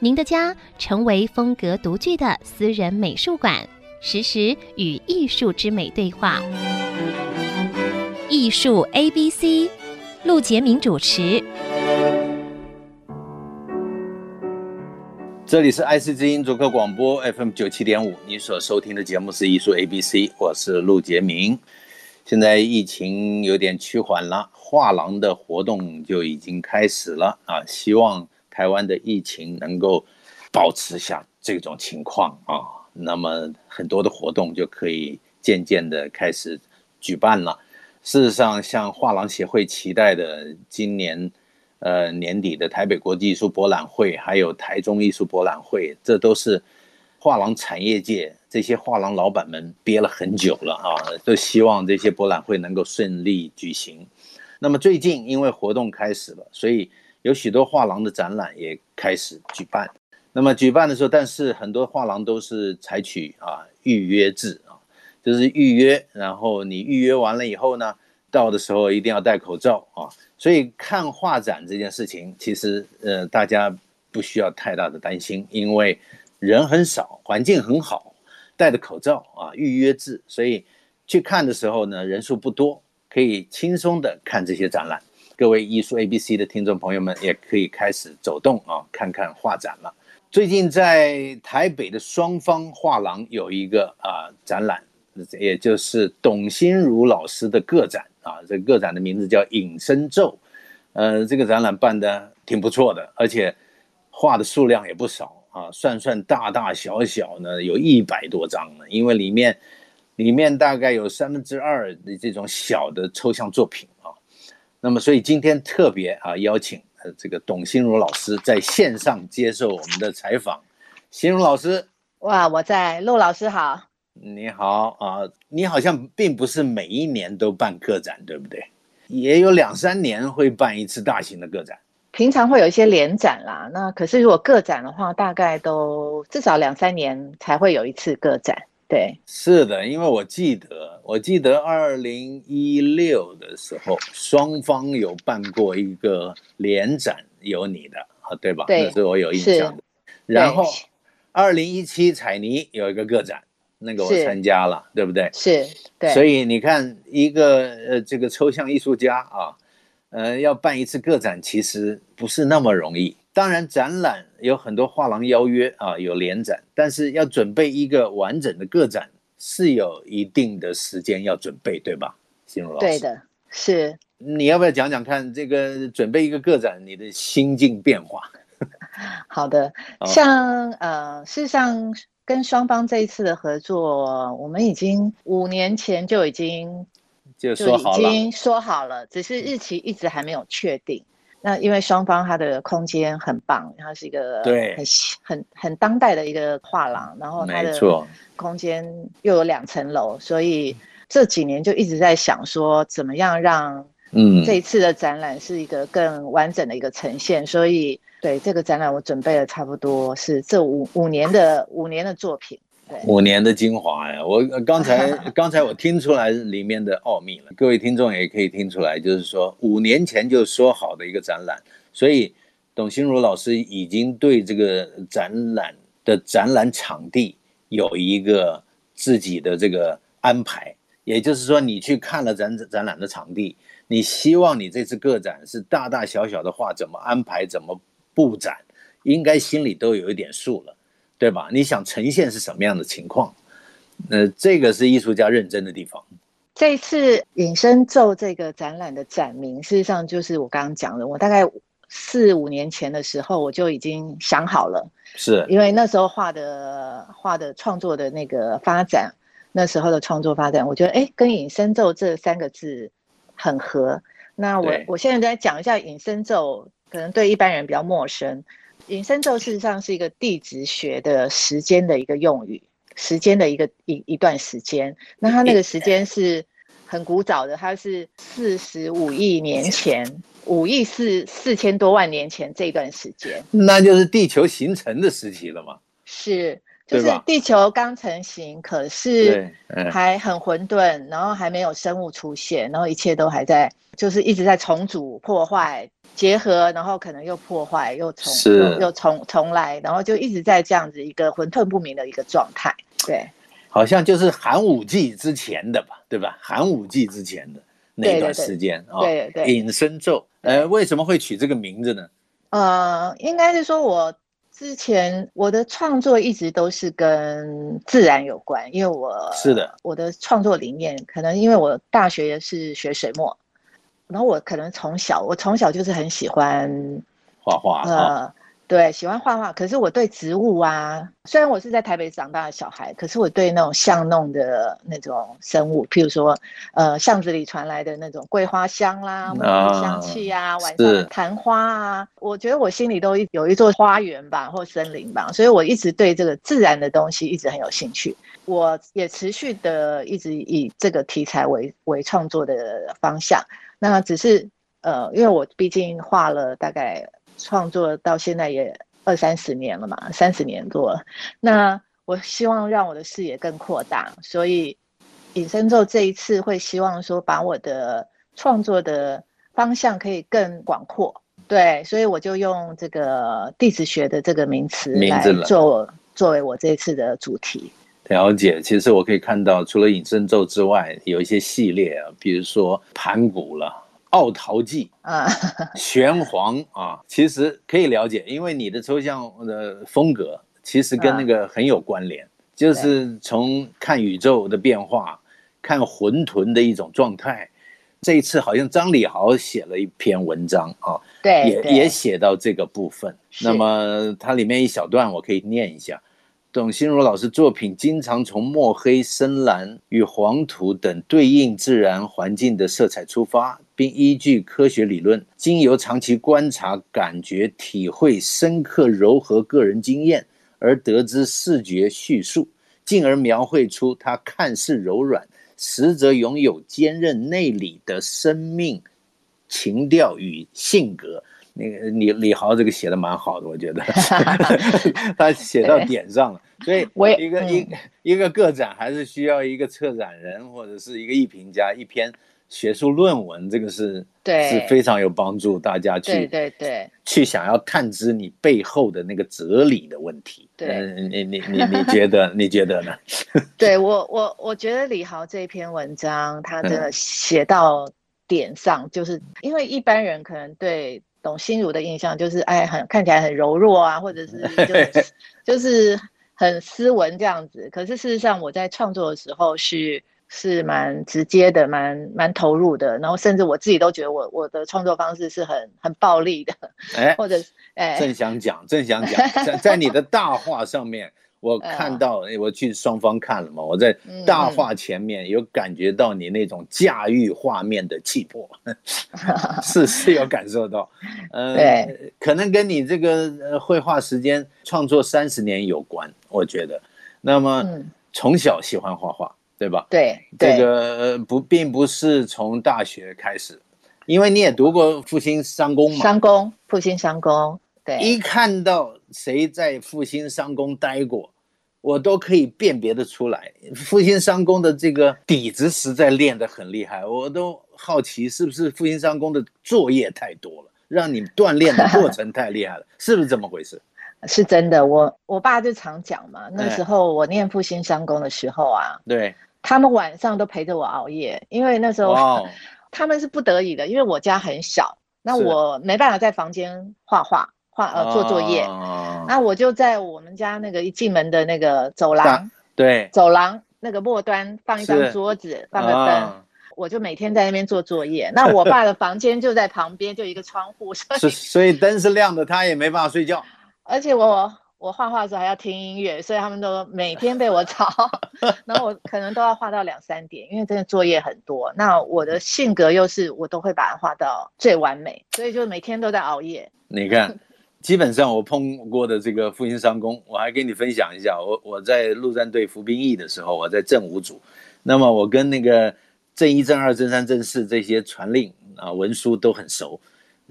您的家成为风格独具的私人美术馆，实时与艺术之美对话。艺术 A B C，陆杰明主持。这里是爱思之音主客广播 FM 九七点五，你所收听的节目是艺术 A B C，我是陆杰明。现在疫情有点趋缓了，画廊的活动就已经开始了啊！希望台湾的疫情能够保持下这种情况啊，那么很多的活动就可以渐渐的开始举办了。事实上，像画廊协会期待的今年。呃，年底的台北国际艺术博览会，还有台中艺术博览会，这都是画廊产业界这些画廊老板们憋了很久了啊，都希望这些博览会能够顺利举行。那么最近因为活动开始了，所以有许多画廊的展览也开始举办。那么举办的时候，但是很多画廊都是采取啊预约制啊，就是预约，然后你预约完了以后呢，到的时候一定要戴口罩啊。所以看画展这件事情，其实呃大家不需要太大的担心，因为人很少，环境很好，戴着口罩啊，预约制，所以去看的时候呢，人数不多，可以轻松的看这些展览。各位艺术 ABC 的听众朋友们也可以开始走动啊，看看画展了。最近在台北的双方画廊有一个啊展览，也就是董心如老师的个展。啊，这个展的名字叫《隐身咒》，呃，这个展览办的挺不错的，而且画的数量也不少啊，算算大大小小呢，有一百多张呢。因为里面里面大概有三分之二的这种小的抽象作品。那么，所以今天特别啊邀请呃这个董心如老师在线上接受我们的采访。心如老师，哇，我在，陆老师好。你好啊，你好像并不是每一年都办个展，对不对？也有两三年会办一次大型的个展。平常会有一些联展啦，那可是如果个展的话，大概都至少两三年才会有一次个展。对，是的，因为我记得，我记得二零一六的时候，双方有办过一个联展，有你的啊，对吧？对，那是我有印象的。然后二零一七彩泥有一个个展。那个我参加了，对不对？是，对。所以你看，一个呃，这个抽象艺术家啊，呃，要办一次个展，其实不是那么容易。当然，展览有很多画廊邀约啊，有联展，但是要准备一个完整的个展，是有一定的时间要准备，对吧？心如老师。对的，是。你要不要讲讲看，这个准备一个个展，你的心境变化？好的，像呃，事实上。跟双方这一次的合作，我们已经五年前就已经就说好了，已经说好了，只是日期一直还没有确定。那因为双方它的空间很棒，它是一个对很很很当代的一个画廊，然后它的空间又有两层楼，所以这几年就一直在想说，怎么样让嗯这一次的展览是一个更完整的一个呈现，所以。对这个展览，我准备了差不多是这五五年的五年的作品，对，五年的精华呀！我刚才 刚才我听出来里面的奥秘了，各位听众也可以听出来，就是说五年前就说好的一个展览，所以董心如老师已经对这个展览的展览场地有一个自己的这个安排，也就是说，你去看了展展览的场地，你希望你这次个展是大大小小的画怎么安排，怎么。布展应该心里都有一点数了，对吧？你想呈现是什么样的情况？呃，这个是艺术家认真的地方。这一次隐身咒这个展览的展名，事实上就是我刚刚讲的。我大概四五年前的时候，我就已经想好了，是因为那时候画的画的创作的那个发展，那时候的创作发展，我觉得哎，跟隐身咒这三个字很合。那我我现在再讲一下隐身咒。可能对一般人比较陌生，隐身咒事实上是一个地质学的时间的一个用语，时间的一个一一段时间。那它那个时间是很古早的，它是四十五亿年前，五亿四四千多万年前这段时间，那就是地球形成的时期了嘛？是。就是地球刚成型，可是还很混沌，然后还没有生物出现，然后一切都还在，就是一直在重组、破坏、结合，然后可能又破坏、又重、又又重重来，然后就一直在这样子一个混沌不明的一个状态。对，好像就是寒武纪之前的吧，对吧？寒武纪之前的那段时间啊，对对，隐身咒，呃，为什么会取这个名字呢？呃，应该是说我。之前我的创作一直都是跟自然有关，因为我是的，我的创作理念可能因为我大学也是学水墨，然后我可能从小我从小就是很喜欢画画，呃。对，喜欢画画，可是我对植物啊，虽然我是在台北长大的小孩，可是我对那种巷弄的那种生物，譬如说，呃，巷子里传来的那种桂花香啦、啊、香气啊，晚上昙花啊，我觉得我心里都有一座花园吧，或森林吧，所以我一直对这个自然的东西一直很有兴趣。我也持续的一直以这个题材为为创作的方向。那只是呃，因为我毕竟画了大概。创作到现在也二三十年了嘛，三十年多了。那我希望让我的视野更扩大，所以隐身咒这一次会希望说把我的创作的方向可以更广阔。对，所以我就用这个地质学的这个名词来做作为我这一次的主题。了解，其实我可以看到，除了隐身咒之外，有一些系列啊，比如说盘古了。奥陶纪啊，玄黄啊，其实可以了解，因为你的抽象的风格其实跟那个很有关联，啊、就是从看宇宙的变化，看混沌的一种状态。这一次好像张李豪写了一篇文章啊，对，也也写到这个部分。那么它里面一小段我可以念一下。董心如老师作品经常从墨黑、深蓝与黄土等对应自然环境的色彩出发，并依据科学理论，经由长期观察、感觉、体会、深刻糅合个人经验而得知视觉叙述，进而描绘出它看似柔软，实则拥有坚韧内里的生命情调与性格。那个李李豪这个写的蛮好的，我觉得 他写到点上了。所以，我一个一一个个展还是需要一个策展人或者是一个艺评家一篇学术论文，这个是对是非常有帮助大家去对对对去想要探知你背后的那个哲理的问题。对，你你你你觉得你觉得呢？对我我我觉得李豪这篇文章他真的写到点上，就是因为一般人可能对。董心如的印象就是，哎，很看起来很柔弱啊，或者是 就，就是很斯文这样子。可是事实上，我在创作的时候是是蛮直接的，蛮蛮投入的。然后甚至我自己都觉得我我的创作方式是很很暴力的，哎，或者哎，正想讲，正想讲，在在你的大话上面。我看到，哎，我去双方看了嘛，我在大画前面有感觉到你那种驾驭画面的气魄，是是有感受到，呃，对，可能跟你这个绘画时间创作三十年有关，我觉得。那么从小喜欢画画，对吧？对，这个不并不是从大学开始，因为你也读过复兴商工嘛，商工，复兴商工。对，一看到谁在复兴商工待过，我都可以辨别的出来。复兴商工的这个底子实在练得很厉害，我都好奇是不是复兴商工的作业太多了，让你锻炼的过程太厉害了，是不是这么回事？是真的，我我爸就常讲嘛，那时候我念复兴商工的时候啊，对，他们晚上都陪着我熬夜，因为那时候、他们是不得已的，因为我家很小，那我没办法在房间画画。画呃做作业，哦，那我就在我们家那个一进门的那个走廊，对，走廊那个末端放一张桌子，放个灯，哦，我就每天在那边做作业。那我爸的房间就在旁边，就一个窗户，所以所以灯是亮的，他也没办法睡觉。而且我我画画的时候还要听音乐，所以他们都每天被我吵，然后我可能都要画到两三点，因为真的作业很多。那我的性格又是我都会把它画到最完美，所以就每天都在熬夜。你看。基本上我碰过的这个复兴商工，我还跟你分享一下。我我在陆战队服兵役的时候，我在正五组，那么我跟那个正一、正二、正三、正四这些传令啊文书都很熟。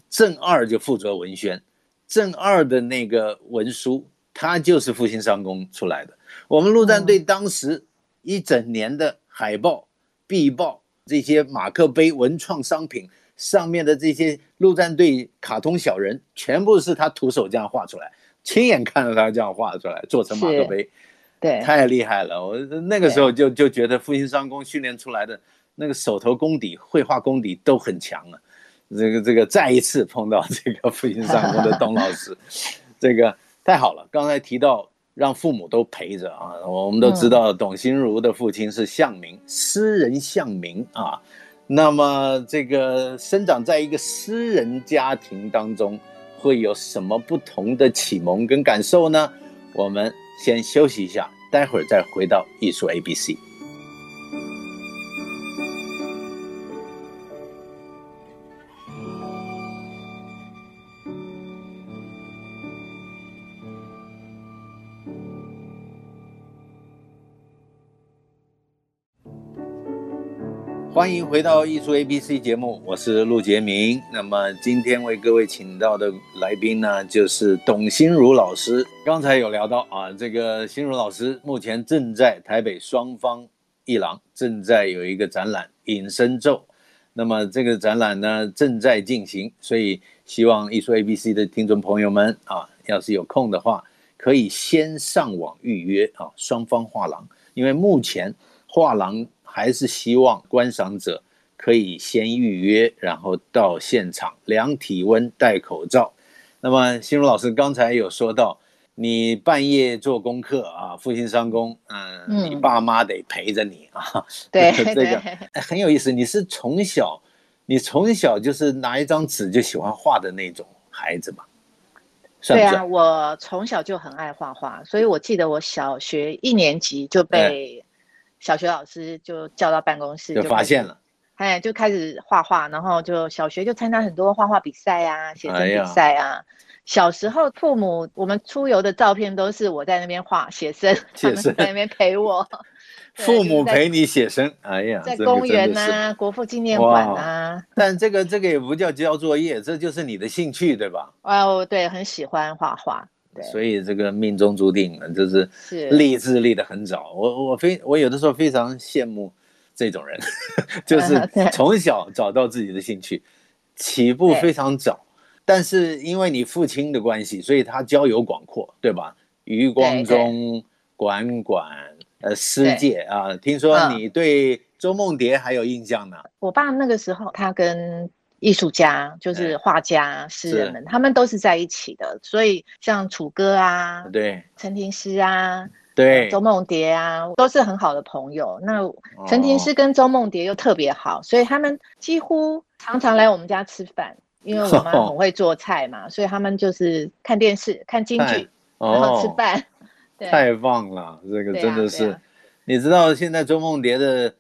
正二就负责文宣，正二的那个文书，他就是复兴商工出来的。我们陆战队当时一整年的海报、壁报这些马克杯、文创商品。上面的这些陆战队卡通小人，全部是他徒手这样画出来，亲眼看着他这样画出来，做成马克杯，对，太厉害了。我那个时候就就觉得复兴商工训练出来的那个手头功底、绘画功底都很强了。这个这个再一次碰到这个复兴商工的 董老师，这个太好了。刚才提到让父母都陪着啊，我们都知道董心如的父亲是向明，诗人向明啊。那么，这个生长在一个私人家庭当中，会有什么不同的启蒙跟感受呢？我们先休息一下，待会儿再回到艺术 ABC。欢迎回到艺术 ABC 节目，我是陆杰明。那么今天为各位请到的来宾呢，就是董心如老师。刚才有聊到啊，这个心如老师目前正在台北双方艺廊正在有一个展览《隐身咒》。那么这个展览呢正在进行，所以希望艺术 ABC 的听众朋友们啊，要是有空的话，可以先上网预约啊，双方画廊，因为目前画廊。还是希望观赏者可以先预约，然后到现场量体温、戴口罩。那么，心如老师刚才有说到，你半夜做功课啊，复兴商工，嗯，嗯，你爸妈得陪着你啊。对，这个很有意思。你是从小，你从小就是拿一张纸就喜欢画的那种孩子吗？对啊，我从小就很爱画画，所以我记得我小学一年级就被。小学老师就叫到办公室，就发现了，哎，就开始画画，然后就小学就参加很多画画比赛啊，写生比赛啊。哎、小时候父母我们出游的照片都是我在那边画写生，写生在那边陪我。父母陪你写生，哎呀，在公园呐、啊，国父纪念馆啊。但这个这个也不叫交作业，这就是你的兴趣，对吧？哦，对，很喜欢画画。所以这个命中注定了，就是立志立得很早。我我非我有的时候非常羡慕这种人，就是从小找到自己的兴趣，起步非常早。但是因为你父亲的关系，所以他交友广阔，对吧？余光中、管管，呃，师姐啊，听说你对周梦蝶还有印象呢？我爸那个时候，他跟。艺术家就是画家、诗人们，他们都是在一起的。所以像楚歌啊，对，陈廷诗啊，对，周梦蝶啊，都是很好的朋友。那陈庭诗跟周梦蝶又特别好，所以他们几乎常常来我们家吃饭。因为我妈很 会做菜嘛，所以他们就是看电视、看京剧，然后吃饭。太棒了，这个真的是。你知道现在周梦蝶的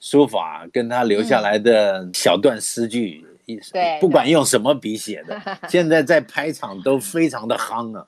书法跟他留下来的小段诗句。对，不管用什么笔写的，现在在拍场都非常的夯啊，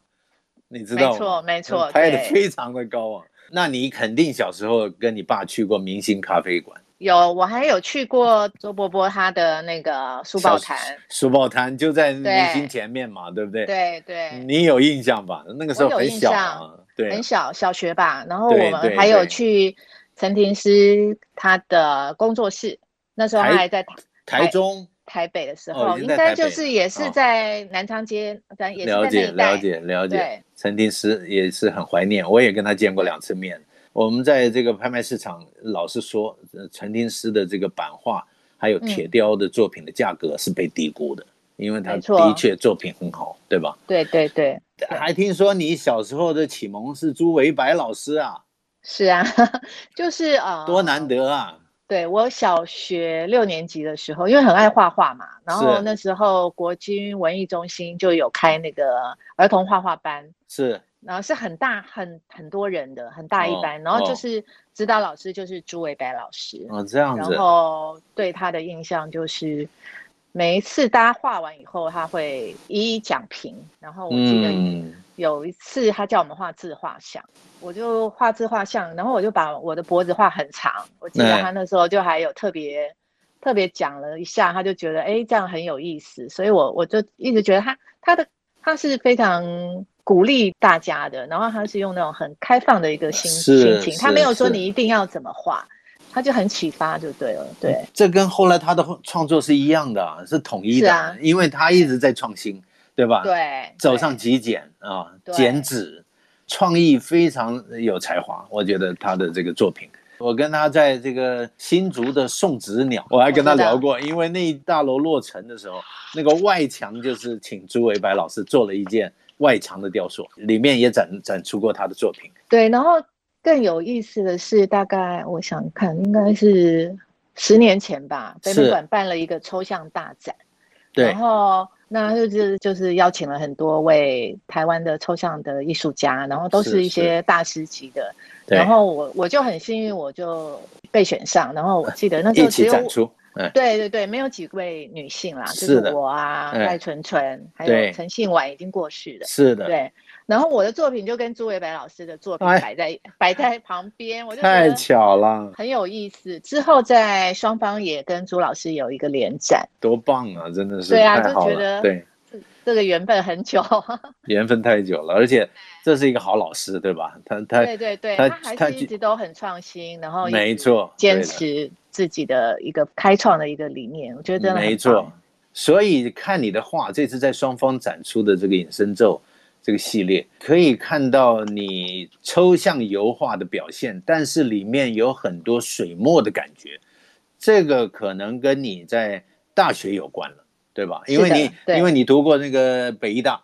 你知道吗？没错，没错，拍的非常的高啊。那你肯定小时候跟你爸去过明星咖啡馆？有，我还有去过周伯伯他的那个书报摊。书报摊就在明星前面嘛，对，对不对？对对。你有印象吧？那个时候很小啊，对，很小，小学吧。然后我们还有去陈庭诗他的工作室，那时候他还在台台中。台北的时候，哦、应该就是也是在南昌街，咱、哦、也。了解了解了解。陈庭诗也是很怀念，我也跟他见过两次面。我们在这个拍卖市场，老是说，陈庭诗的这个版画还有铁雕的作品的价格是被低估的，嗯、因为他的确作品很好，对吧？对对对。还听说你小时候的启蒙是朱维白老师啊？是啊，就是啊，多难得啊！对，我小学六年级的时候，因为很爱画画嘛，然后那时候国军文艺中心就有开那个儿童画画班，是，然后是很大很很多人的很大一班，哦、然后就是指导老师就是朱维白老师，哦，这样。子，然后对他的印象就是每一次大家画完以后，他会一一讲评。然后我记得有一次他叫我们画自画像，嗯、我就画自画像，然后我就把我的脖子画很长。我记得他那时候就还有特别、嗯、特别讲了一下，他就觉得哎这样很有意思，所以我我就一直觉得他他的他是非常鼓励大家的，然后他是用那种很开放的一个心心情，他没有说你一定要怎么画。他就很启发，就对了，对。这跟后来他的创作是一样的，是统一的，啊，因为他一直在创新，对吧？对，走上极简啊，减脂，创意非常有才华。我觉得他的这个作品，我跟他在这个新竹的送子鸟，我还跟他聊过，因为那一大楼落成的时候，那个外墙就是请朱维白老师做了一件外墙的雕塑，里面也展展出过他的作品。对，然后。更有意思的是，大概我想看，应该是十年前吧，北美馆办了一个抽象大展，对，然后那就是就是邀请了很多位台湾的抽象的艺术家，然后都是一些大师级的，然后我我就很幸运，我就被选上，然后我记得那时候只有对对对，没有几位女性啦，就是我啊，赖纯纯，还有陈信婉已经过世了，是的，对。然后我的作品就跟朱维白老师的作品摆在、哎、摆在旁边，我就太巧了，很有意思。之后在双方也跟朱老师有一个联展，多棒啊！真的是对啊，就觉得对这个缘分很久，缘分太久了，而且这是一个好老师，对吧？他他对对对，他，他还是一直都很创新，然后没错，坚持自己的一个开创的一个理念，我觉得真的没错。所以看你的画，这次在双方展出的这个隐身咒。这个系列可以看到你抽象油画的表现，但是里面有很多水墨的感觉，这个可能跟你在大学有关了，对吧？因为你因为你读过那个北医大，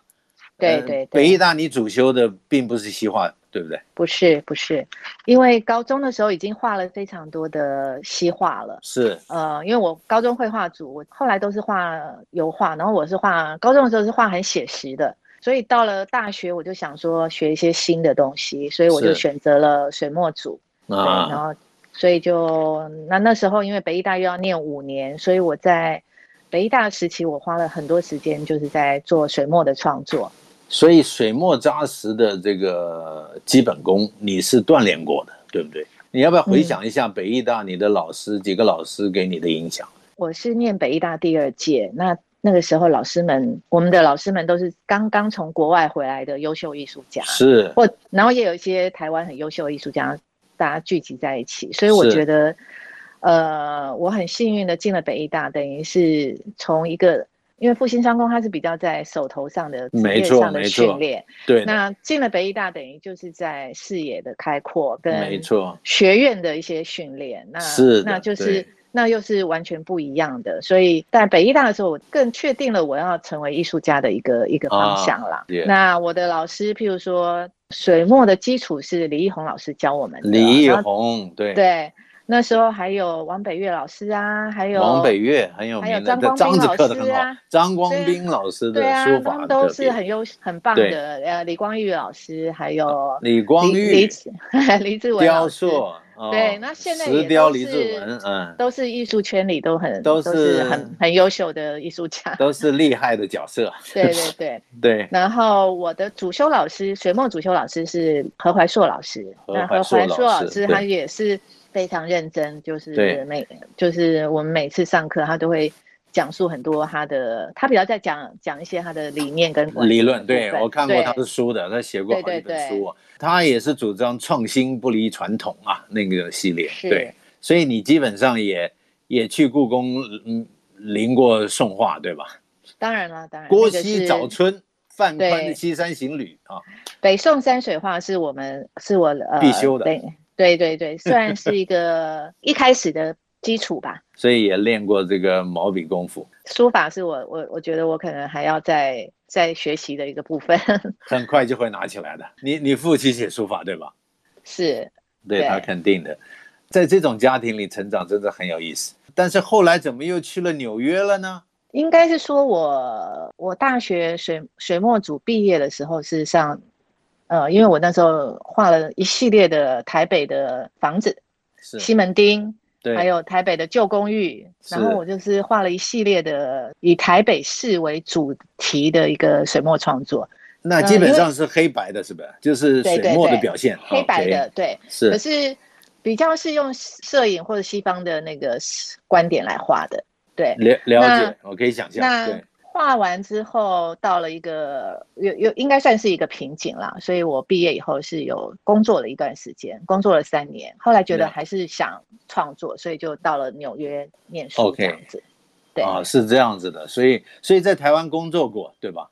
对对，对，北医大你主修的并不是西画，对不对？不是不是，因为高中的时候已经画了非常多的西画了，是呃，因为我高中绘画组，我后来都是画油画，然后我是画高中的时候是画很写实的。所以到了大学，我就想说学一些新的东西，所以我就选择了水墨组。啊，然后所以就那那时候，因为北艺大又要念五年，所以我在北艺大时期，我花了很多时间就是在做水墨的创作。所以水墨扎实的这个基本功，你是锻炼过的，对不对？你要不要回想一下北艺大你的老师、嗯、几个老师给你的影响？我是念北艺大第二届，那。那个时候，老师们，我们的老师们都是刚刚从国外回来的优秀艺术家，是，或然后也有一些台湾很优秀的艺术家，大家聚集在一起，所以我觉得，呃，我很幸运的进了北艺大，等于是从一个，因为复兴商工它是比较在手头上的职业上的训练，对，那进了北艺大，等于就是在视野的开阔跟没错。学院的一些训练，那是那就是。那又是完全不一样的，所以在北医大的时候，我更确定了我要成为艺术家的一个一个方向了。Oh, yeah. 那我的老师，譬如说水墨的基础是李一红老师教我们的。李一红，对对，那时候还有王北岳老师啊，还有王北岳很有名的，还有张光斌老师啊，张光斌老师的书法，他们都是很优很棒的。呃，李光玉老师，还有李光玉、李子、李志文雕塑。哦、对，那现在也都是，嗯，都是艺术圈里都很都是，都是很很优秀的艺术家，都是厉害的角色。对对 对对。然后我的主修老师，水墨主修老师是何怀硕老师。那何怀硕老师他也是非常认真，就是每就是我们每次上课他都会。讲述很多他的，他比较在讲讲一些他的理念跟理论。对，我看过他的书的，他写过好几本书。他也是主张创新不离传统啊，那个系列。对，所以你基本上也也去故宫嗯临过宋画对吧？当然了，当然。郭熙早春、范宽的《西山行旅》啊，北宋山水画是我们是我呃必修的。对对对，对，算 是一个一开始的。基础吧，所以也练过这个毛笔功夫。书法是我我我觉得我可能还要再再学习的一个部分。很快就会拿起来的。你你父亲写书法对吧？是，对，对他肯定的。在这种家庭里成长真的很有意思。但是后来怎么又去了纽约了呢？应该是说我我大学水水墨组毕业的时候，是上，呃，因为我那时候画了一系列的台北的房子，是西门町。对，还有台北的旧公寓，然后我就是画了一系列的以台北市为主题的一个水墨创作。那基本上是黑白的，是不是？就是水墨的表现，黑白的，对，是。可是比较是用摄影或者西方的那个观点来画的，对。了了解，我可以想象。对。画完之后，到了一个有有应该算是一个瓶颈了，所以我毕业以后是有工作了一段时间，工作了三年，后来觉得还是想创作，所以就到了纽约念书这样子。Okay. 对啊，是这样子的，所以所以在台湾工作过，对吧？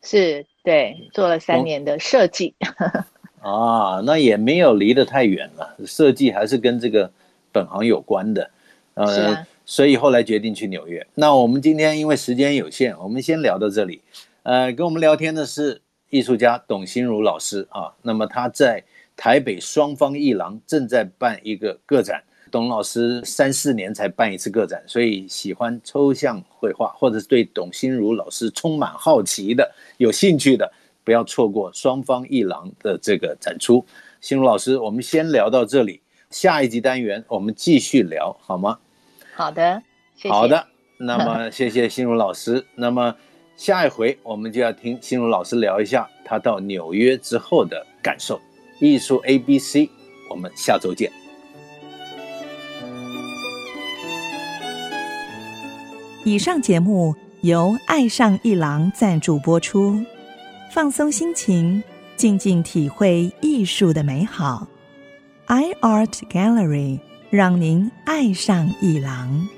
是，对，做了三年的设计。啊，那也没有离得太远了，设计还是跟这个本行有关的，呃。所以后来决定去纽约。那我们今天因为时间有限，我们先聊到这里。呃，跟我们聊天的是艺术家董心如老师啊。那么他在台北双方艺廊正在办一个个展。董老师三四年才办一次个展，所以喜欢抽象绘画或者是对董心如老师充满好奇的、有兴趣的，不要错过双方艺廊的这个展出。心如老师，我们先聊到这里，下一集单元我们继续聊，好吗？好的，谢谢。好的，那么 谢谢心如老师。那么下一回我们就要听心如老师聊一下他到纽约之后的感受。艺术 A B C，我们下周见。以上节目由爱上一郎赞助播出，放松心情，静静体会艺术的美好。iArt Gallery。让您爱上一郎。